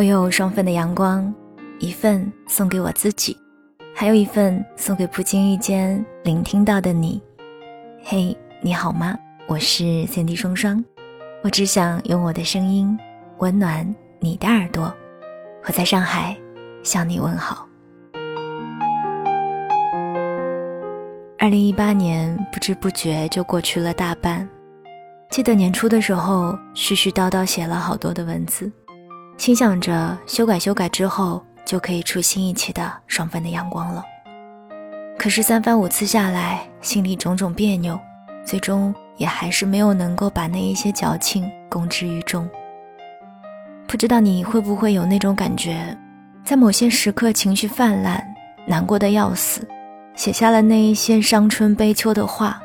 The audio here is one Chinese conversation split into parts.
我有双份的阳光，一份送给我自己，还有一份送给不经意间聆听到的你。嘿，你好吗？我是三 D 双双，我只想用我的声音温暖你的耳朵。我在上海向你问好。二零一八年不知不觉就过去了大半，记得年初的时候絮絮叨叨写了好多的文字。心想着修改修改之后就可以出新一期的双份的阳光了。可是三番五次下来，心里种种别扭，最终也还是没有能够把那一些矫情公之于众。不知道你会不会有那种感觉，在某些时刻情绪泛滥，难过的要死，写下了那一些伤春悲秋的话，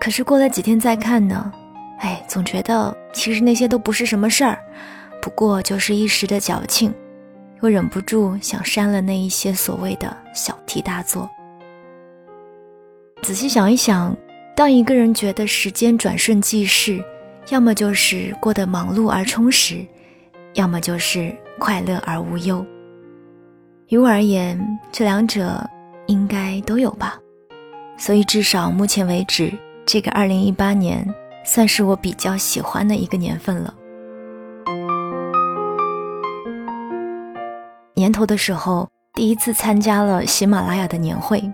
可是过了几天再看呢，哎，总觉得其实那些都不是什么事儿。不过就是一时的矫情，又忍不住想删了那一些所谓的小题大做。仔细想一想，当一个人觉得时间转瞬即逝，要么就是过得忙碌而充实，要么就是快乐而无忧。于我而言，这两者应该都有吧。所以至少目前为止，这个二零一八年算是我比较喜欢的一个年份了。年头的时候，第一次参加了喜马拉雅的年会，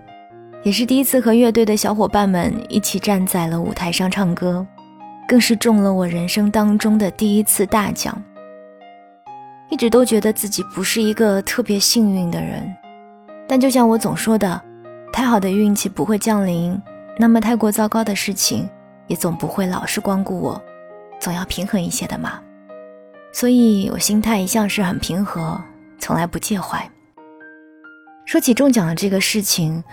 也是第一次和乐队的小伙伴们一起站在了舞台上唱歌，更是中了我人生当中的第一次大奖。一直都觉得自己不是一个特别幸运的人，但就像我总说的，太好的运气不会降临，那么太过糟糕的事情也总不会老是光顾我，总要平衡一些的嘛。所以我心态一向是很平和。从来不介怀。说起中奖的这个事情，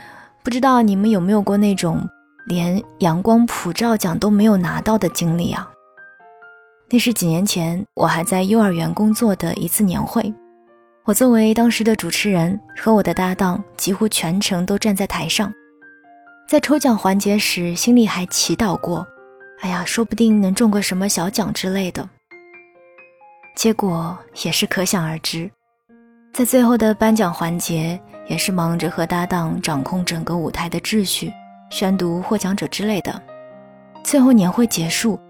不知道你们有没有过那种连阳光普照奖都没有拿到的经历啊？那是几年前我还在幼儿园工作的一次年会，我作为当时的主持人，和我的搭档几乎全程都站在台上，在抽奖环节时，心里还祈祷过：“哎呀，说不定能中个什么小奖之类的。”结果也是可想而知。在最后的颁奖环节，也是忙着和搭档掌控整个舞台的秩序，宣读获奖者之类的。最后年会结束，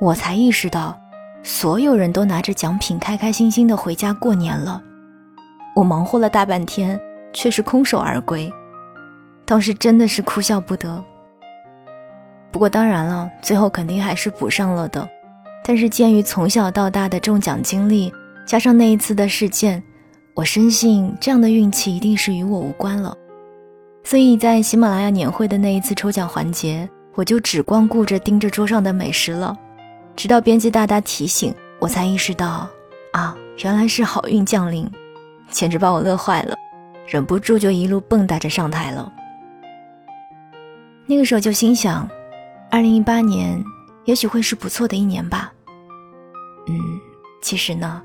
我才意识到，所有人都拿着奖品开开心心的回家过年了。我忙活了大半天，却是空手而归，当时真的是哭笑不得。不过当然了，最后肯定还是补上了的。但是鉴于从小到大的中奖经历，加上那一次的事件。我深信这样的运气一定是与我无关了，所以在喜马拉雅年会的那一次抽奖环节，我就只光顾着盯着桌上的美食了。直到编辑大大提醒，我才意识到，啊，原来是好运降临，简直把我乐坏了，忍不住就一路蹦跶着上台了。那个时候就心想，二零一八年也许会是不错的一年吧。嗯，其实呢，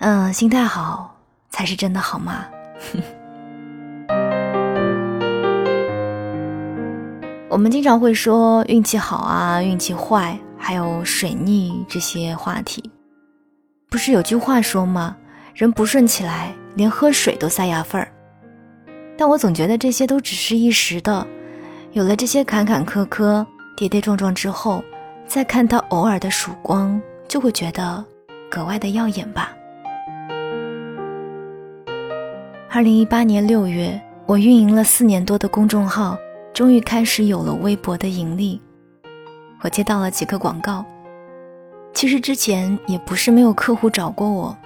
嗯，心态好。才是真的好吗？我们经常会说运气好啊，运气坏，还有水逆这些话题。不是有句话说吗？人不顺起来，连喝水都塞牙缝儿。但我总觉得这些都只是一时的，有了这些坎坎坷坷、跌跌撞撞之后，再看到偶尔的曙光，就会觉得格外的耀眼吧。二零一八年六月，我运营了四年多的公众号，终于开始有了微薄的盈利。我接到了几个广告。其实之前也不是没有客户找过我，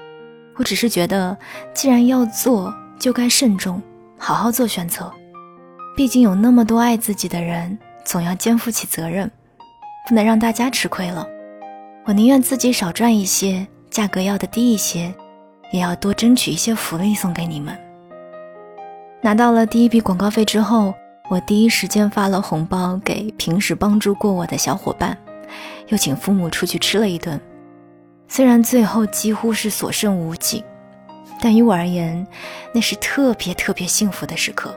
我只是觉得，既然要做，就该慎重，好好做选择。毕竟有那么多爱自己的人，总要肩负起责任，不能让大家吃亏了。我宁愿自己少赚一些，价格要的低一些，也要多争取一些福利送给你们。拿到了第一笔广告费之后，我第一时间发了红包给平时帮助过我的小伙伴，又请父母出去吃了一顿。虽然最后几乎是所剩无几，但于我而言，那是特别特别幸福的时刻。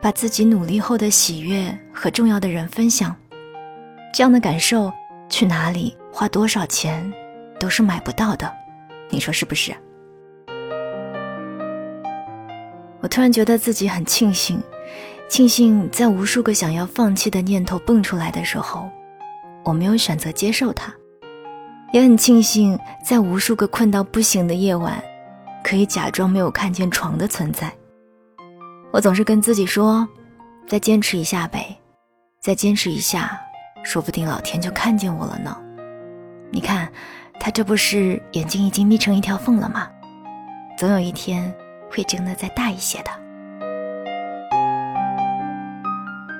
把自己努力后的喜悦和重要的人分享，这样的感受，去哪里花多少钱都是买不到的。你说是不是？我突然觉得自己很庆幸，庆幸在无数个想要放弃的念头蹦出来的时候，我没有选择接受它；也很庆幸在无数个困到不行的夜晚，可以假装没有看见床的存在。我总是跟自己说：“再坚持一下呗，再坚持一下，说不定老天就看见我了呢。”你看，他这不是眼睛已经眯成一条缝了吗？总有一天会睁得再大一些的。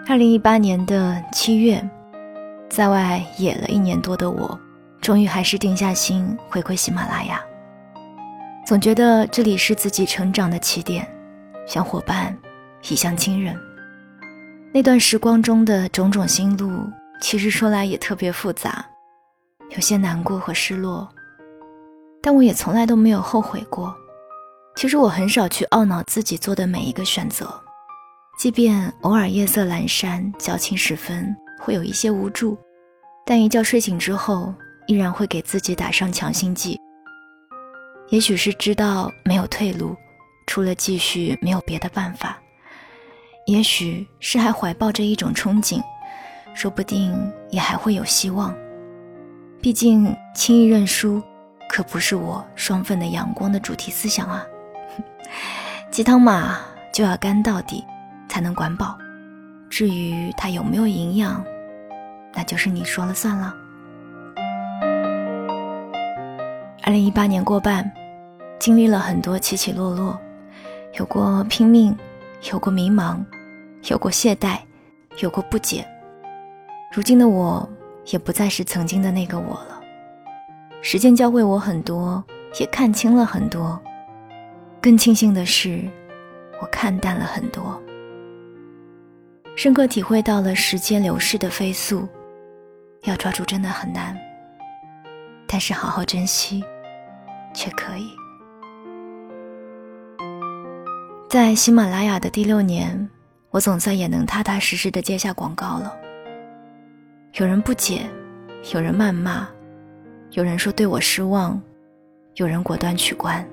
二零一八年的七月，在外野了一年多的我，终于还是定下心回归喜马拉雅。总觉得这里是自己成长的起点。像伙伴，亦像亲人。那段时光中的种种心路，其实说来也特别复杂，有些难过和失落，但我也从来都没有后悔过。其实我很少去懊恼自己做的每一个选择，即便偶尔夜色阑珊、矫情时分，会有一些无助，但一觉睡醒之后，依然会给自己打上强心剂。也许是知道没有退路。除了继续，没有别的办法。也许是还怀抱着一种憧憬，说不定也还会有希望。毕竟轻易认输，可不是我双份的阳光的主题思想啊。鸡汤嘛，就要干到底，才能管饱。至于它有没有营养，那就是你说了算了。二零一八年过半，经历了很多起起落落。有过拼命，有过迷茫，有过懈怠，有过不解。如今的我，也不再是曾经的那个我了。时间教会我很多，也看清了很多。更庆幸的是，我看淡了很多，深刻体会到了时间流逝的飞速。要抓住真的很难，但是好好珍惜，却可以。在喜马拉雅的第六年，我总算也能踏踏实实的接下广告了。有人不解，有人谩骂，有人说对我失望，有人果断取关。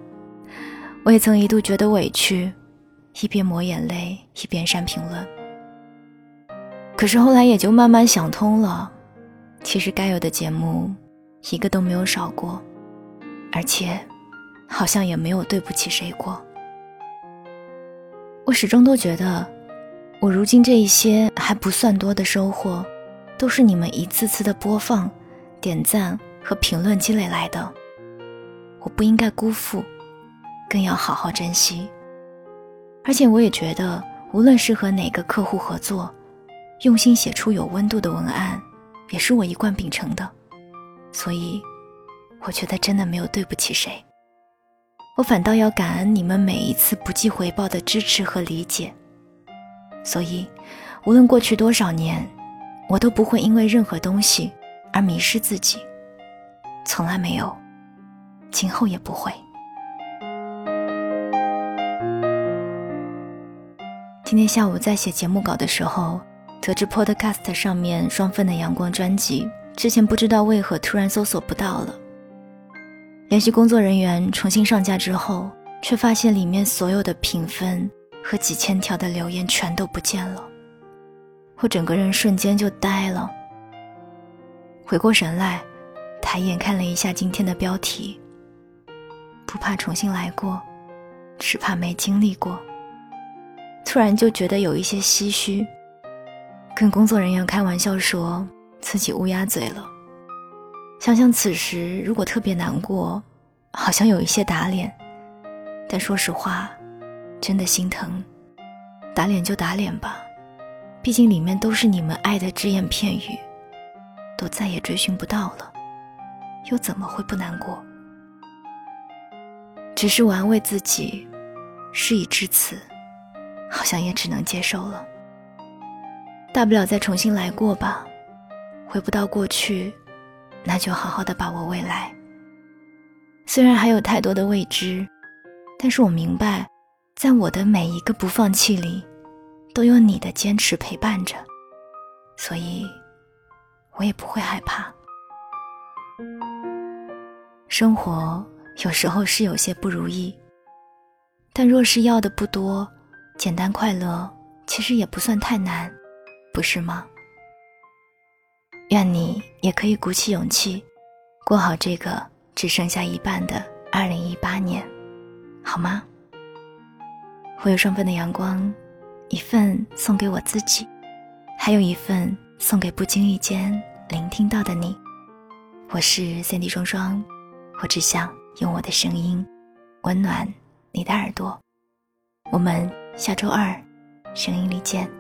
我也曾一度觉得委屈，一边抹眼泪，一边删评论。可是后来也就慢慢想通了，其实该有的节目，一个都没有少过，而且，好像也没有对不起谁过。我始终都觉得，我如今这一些还不算多的收获，都是你们一次次的播放、点赞和评论积累来的。我不应该辜负，更要好好珍惜。而且我也觉得，无论是和哪个客户合作，用心写出有温度的文案，也是我一贯秉承的。所以，我觉得真的没有对不起谁。我反倒要感恩你们每一次不计回报的支持和理解。所以，无论过去多少年，我都不会因为任何东西而迷失自己，从来没有，今后也不会。今天下午在写节目稿的时候，得知 Podcast 上面《双份的阳光》专辑之前不知道为何突然搜索不到了。联系工作人员重新上架之后，却发现里面所有的评分和几千条的留言全都不见了，我整个人瞬间就呆了。回过神来，抬眼看了一下今天的标题，不怕重新来过，只怕没经历过。突然就觉得有一些唏嘘，跟工作人员开玩笑说自己乌鸦嘴了。想想此时如果特别难过，好像有一些打脸，但说实话，真的心疼。打脸就打脸吧，毕竟里面都是你们爱的只言片语，都再也追寻不到了，又怎么会不难过？只是我安慰自己，事已至此，好像也只能接受了。大不了再重新来过吧，回不到过去。那就好好的把握未来。虽然还有太多的未知，但是我明白，在我的每一个不放弃里，都有你的坚持陪伴着，所以，我也不会害怕。生活有时候是有些不如意，但若是要的不多，简单快乐其实也不算太难，不是吗？愿你也可以鼓起勇气，过好这个只剩下一半的二零一八年，好吗？我有双份的阳光，一份送给我自己，还有一份送给不经意间聆听到的你。我是三 D 双双，我只想用我的声音温暖你的耳朵。我们下周二声音里见。